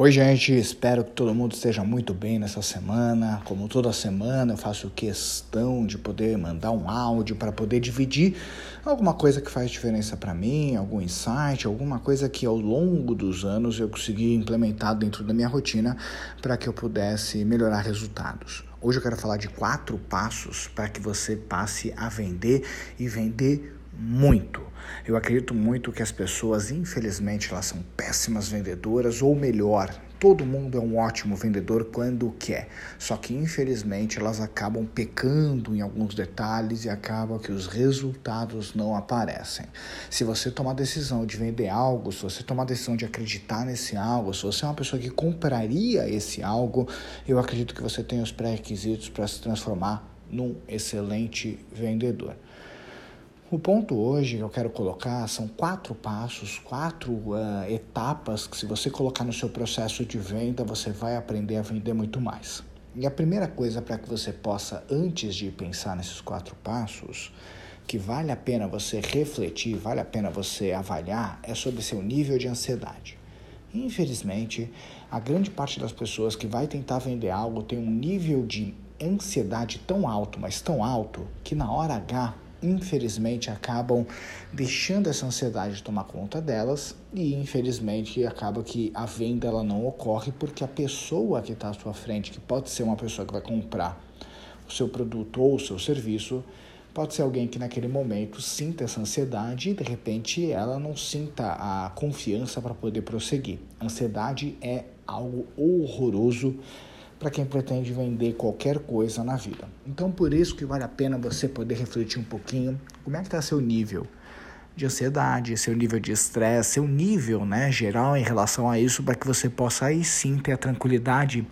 Oi, gente, espero que todo mundo esteja muito bem nessa semana. Como toda semana, eu faço questão de poder mandar um áudio para poder dividir alguma coisa que faz diferença para mim, algum insight, alguma coisa que ao longo dos anos eu consegui implementar dentro da minha rotina para que eu pudesse melhorar resultados. Hoje eu quero falar de quatro passos para que você passe a vender e vender muito. Eu acredito muito que as pessoas, infelizmente, elas são péssimas vendedoras, ou melhor, todo mundo é um ótimo vendedor quando quer. Só que, infelizmente, elas acabam pecando em alguns detalhes e acaba que os resultados não aparecem. Se você tomar a decisão de vender algo, se você tomar a decisão de acreditar nesse algo, se você é uma pessoa que compraria esse algo, eu acredito que você tem os pré-requisitos para se transformar num excelente vendedor. O ponto hoje que eu quero colocar são quatro passos, quatro uh, etapas que, se você colocar no seu processo de venda, você vai aprender a vender muito mais. E a primeira coisa para que você possa, antes de pensar nesses quatro passos, que vale a pena você refletir, vale a pena você avaliar, é sobre seu nível de ansiedade. Infelizmente, a grande parte das pessoas que vai tentar vender algo tem um nível de ansiedade tão alto, mas tão alto, que na hora H infelizmente acabam deixando essa ansiedade tomar conta delas e infelizmente acaba que a venda ela não ocorre porque a pessoa que está à sua frente, que pode ser uma pessoa que vai comprar o seu produto ou o seu serviço, pode ser alguém que naquele momento sinta essa ansiedade e de repente ela não sinta a confiança para poder prosseguir. Ansiedade é algo horroroso para quem pretende vender qualquer coisa na vida. Então, por isso que vale a pena você poder refletir um pouquinho como é que está seu nível de ansiedade, seu nível de estresse, seu nível né, geral em relação a isso, para que você possa aí sim ter a tranquilidade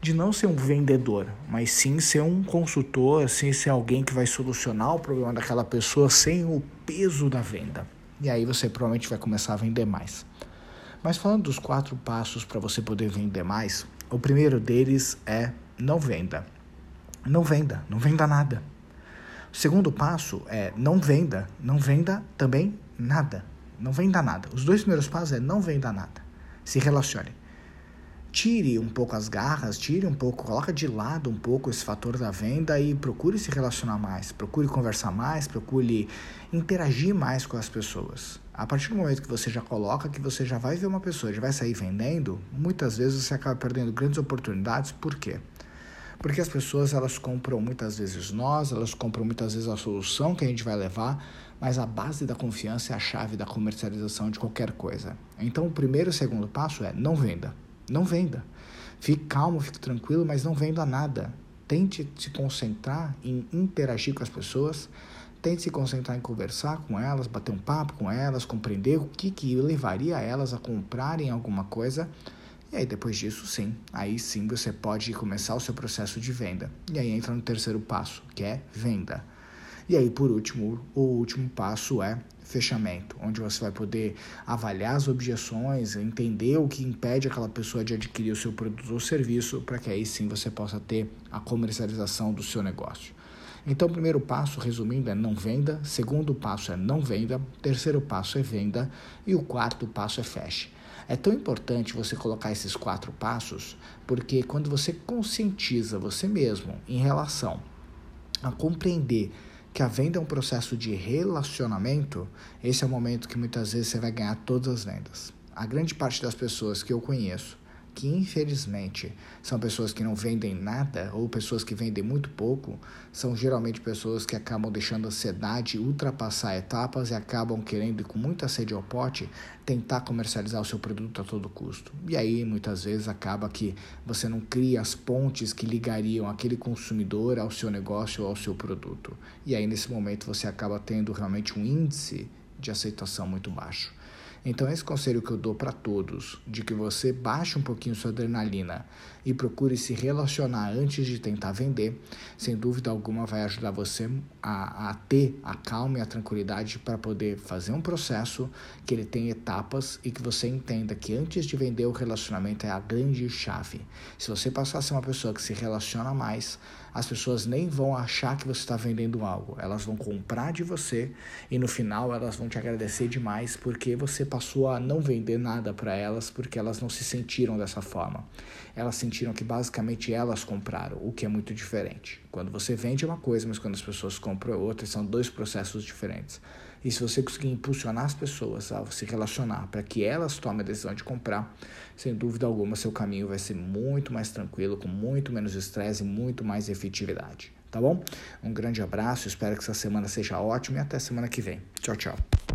de não ser um vendedor, mas sim ser um consultor, sim ser alguém que vai solucionar o problema daquela pessoa sem o peso da venda. E aí você provavelmente vai começar a vender mais. Mas falando dos quatro passos para você poder vender mais, o primeiro deles é não venda. Não venda, não venda nada. O segundo passo é não venda, não venda também nada. Não venda nada. Os dois primeiros passos é não venda nada. Se relacione. Tire um pouco as garras, tire um pouco, coloca de lado um pouco esse fator da venda e procure se relacionar mais, procure conversar mais, procure interagir mais com as pessoas. A partir do momento que você já coloca que você já vai ver uma pessoa, já vai sair vendendo, muitas vezes você acaba perdendo grandes oportunidades. Por quê? Porque as pessoas elas compram muitas vezes nós, elas compram muitas vezes a solução que a gente vai levar, mas a base da confiança é a chave da comercialização de qualquer coisa. Então, o primeiro e segundo passo é não venda. Não venda. Fique calmo, fique tranquilo, mas não venda nada. Tente se concentrar em interagir com as pessoas, Tente se concentrar em conversar com elas, bater um papo com elas, compreender o que, que levaria elas a comprarem alguma coisa. E aí, depois disso, sim, aí sim você pode começar o seu processo de venda. E aí entra no terceiro passo, que é venda. E aí, por último, o último passo é fechamento, onde você vai poder avaliar as objeções, entender o que impede aquela pessoa de adquirir o seu produto ou serviço, para que aí sim você possa ter a comercialização do seu negócio. Então, o primeiro passo, resumindo, é não venda. Segundo passo é não venda. Terceiro passo é venda. E o quarto passo é feche. É tão importante você colocar esses quatro passos, porque quando você conscientiza você mesmo em relação a compreender que a venda é um processo de relacionamento, esse é o momento que muitas vezes você vai ganhar todas as vendas. A grande parte das pessoas que eu conheço que infelizmente são pessoas que não vendem nada ou pessoas que vendem muito pouco, são geralmente pessoas que acabam deixando a ansiedade ultrapassar etapas e acabam querendo, com muita sede ao pote, tentar comercializar o seu produto a todo custo. E aí muitas vezes acaba que você não cria as pontes que ligariam aquele consumidor ao seu negócio ou ao seu produto. E aí nesse momento você acaba tendo realmente um índice de aceitação muito baixo. Então, esse conselho que eu dou para todos, de que você baixe um pouquinho sua adrenalina e procure se relacionar antes de tentar vender, sem dúvida alguma vai ajudar você a, a ter a calma e a tranquilidade para poder fazer um processo que ele tem etapas e que você entenda que antes de vender o relacionamento é a grande chave. Se você passar a ser uma pessoa que se relaciona mais, as pessoas nem vão achar que você está vendendo algo, elas vão comprar de você e no final elas vão te agradecer demais porque você passou a não vender nada para elas porque elas não se sentiram dessa forma. Elas sentiram que basicamente elas compraram, o que é muito diferente. Quando você vende é uma coisa, mas quando as pessoas compram é outra, são dois processos diferentes. E se você conseguir impulsionar as pessoas a se relacionar para que elas tomem a decisão de comprar, sem dúvida alguma, seu caminho vai ser muito mais tranquilo, com muito menos estresse e muito mais efetividade. Tá bom? Um grande abraço, espero que essa semana seja ótima e até semana que vem. Tchau, tchau.